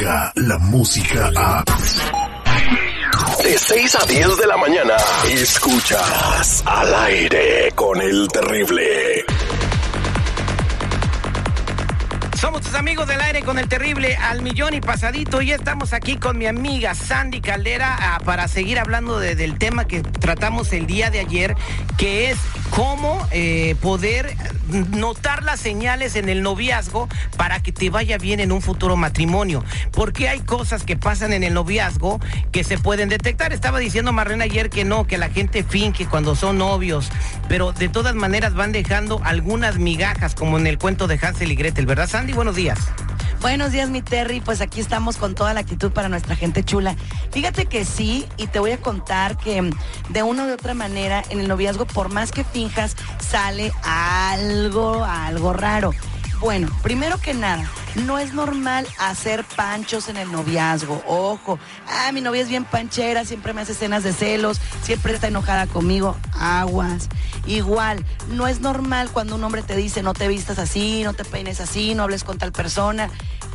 Descarga la música a. De 6 a 10 de la mañana. Escuchas al aire con el terrible. Somos tus amigos del aire con el terrible al millón y pasadito. Y estamos aquí con mi amiga Sandy Caldera ah, para seguir hablando de- del tema que tratamos el día de ayer, que es cómo eh, poder notar las señales en el noviazgo para que te vaya bien en un futuro matrimonio. Porque hay cosas que pasan en el noviazgo que se pueden detectar. Estaba diciendo Marlene ayer que no, que la gente finge cuando son novios, pero de todas maneras van dejando algunas migajas, como en el cuento de Hansel y Gretel, ¿verdad, Sandy? Buenos días. Buenos días, mi Terry. Pues aquí estamos con toda la actitud para nuestra gente chula. Fíjate que sí, y te voy a contar que mm, de una u de otra manera, en el noviazgo, por más que finjas, sale algo, algo raro. Bueno, primero que nada, no es normal hacer panchos en el noviazgo. Ojo, ah, mi novia es bien panchera, siempre me hace escenas de celos, siempre está enojada conmigo. Aguas. Igual, no es normal cuando un hombre te dice no te vistas así, no te peines así, no hables con tal persona.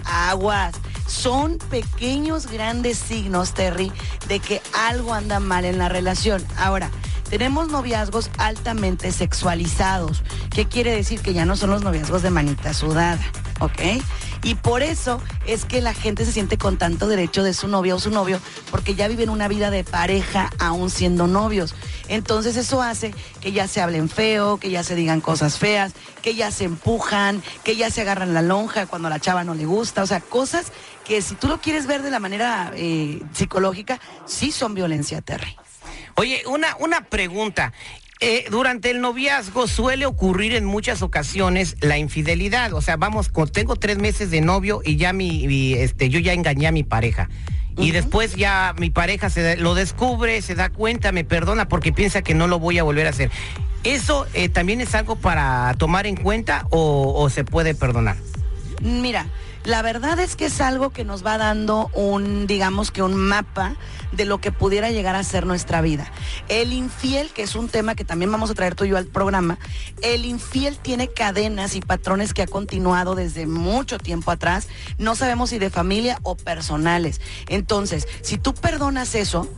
Aguas. Son pequeños, grandes signos, Terry, de que algo anda mal en la relación. Ahora, tenemos noviazgos altamente sexualizados. ¿Qué quiere decir? Que ya no son los noviazgos de manita sudada, ¿ok? Y por eso es que la gente se siente con tanto derecho de su novia o su novio, porque ya viven una vida de pareja aún siendo novios. Entonces eso hace que ya se hablen feo, que ya se digan cosas feas, que ya se empujan, que ya se agarran la lonja cuando a la chava no le gusta. O sea, cosas que si tú lo quieres ver de la manera eh, psicológica, sí son violencia, Terry. Oye, una, una pregunta. Eh, durante el noviazgo suele ocurrir en muchas ocasiones la infidelidad. O sea, vamos, tengo tres meses de novio y ya mi, mi, este, yo ya engañé a mi pareja. Y después ya mi pareja se lo descubre, se da cuenta, me perdona porque piensa que no lo voy a volver a hacer. ¿Eso eh, también es algo para tomar en cuenta o, o se puede perdonar? Mira, la verdad es que es algo que nos va dando un, digamos que un mapa de lo que pudiera llegar a ser nuestra vida. El infiel, que es un tema que también vamos a traer tú y yo al programa, el infiel tiene cadenas y patrones que ha continuado desde mucho tiempo atrás, no sabemos si de familia o personales. Entonces, si tú perdonas eso,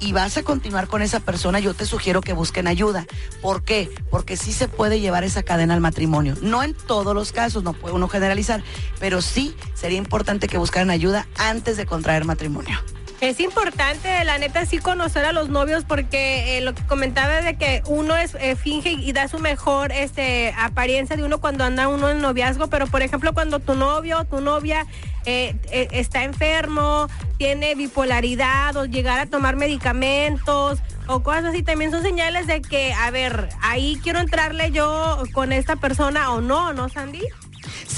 y vas a continuar con esa persona, yo te sugiero que busquen ayuda. ¿Por qué? Porque sí se puede llevar esa cadena al matrimonio. No en todos los casos, no puede uno generalizar, pero sí sería importante que buscaran ayuda antes de contraer matrimonio. Es importante, la neta, sí conocer a los novios porque eh, lo que comentaba de que uno es eh, finge y da su mejor este apariencia de uno cuando anda uno en noviazgo, pero por ejemplo cuando tu novio o tu novia eh, está enfermo, tiene bipolaridad o llegar a tomar medicamentos o cosas así, también son señales de que, a ver, ahí quiero entrarle yo con esta persona o no, ¿no, Sandy?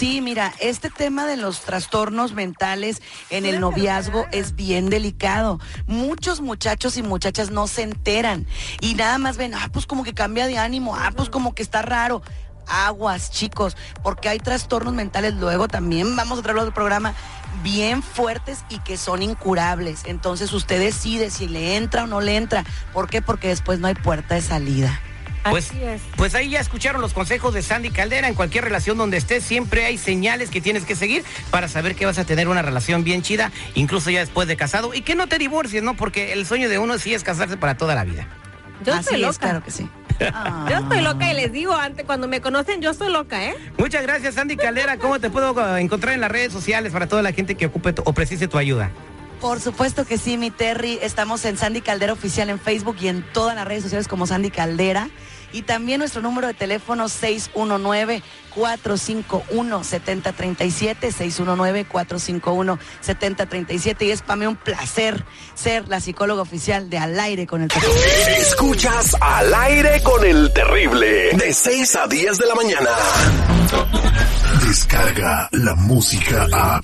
Sí, mira, este tema de los trastornos mentales en el noviazgo es bien delicado. Muchos muchachos y muchachas no se enteran y nada más ven, ah, pues como que cambia de ánimo, ah, pues como que está raro. Aguas, chicos, porque hay trastornos mentales luego también, vamos a traerlo al programa, bien fuertes y que son incurables. Entonces usted decide si le entra o no le entra. ¿Por qué? Porque después no hay puerta de salida. Pues, Así es. pues ahí ya escucharon los consejos de Sandy Caldera. En cualquier relación donde estés, siempre hay señales que tienes que seguir para saber que vas a tener una relación bien chida, incluso ya después de casado. Y que no te divorcies, ¿no? Porque el sueño de uno sí es casarse para toda la vida. Yo Así estoy es, loca. claro que sí. Yo estoy loca y les digo antes, cuando me conocen, yo estoy loca, ¿eh? Muchas gracias, Sandy Caldera. ¿Cómo te puedo encontrar en las redes sociales para toda la gente que ocupe tu- o precise tu ayuda? Por supuesto que sí, mi Terry. Estamos en Sandy Caldera Oficial en Facebook y en todas las redes sociales como Sandy Caldera. Y también nuestro número de teléfono 619-451-7037, 619-451-7037. Y es para mí un placer ser la psicóloga oficial de Al Aire con el Terrible. Escuchas al aire con el terrible. De 6 a 10 de la mañana. Descarga la música a.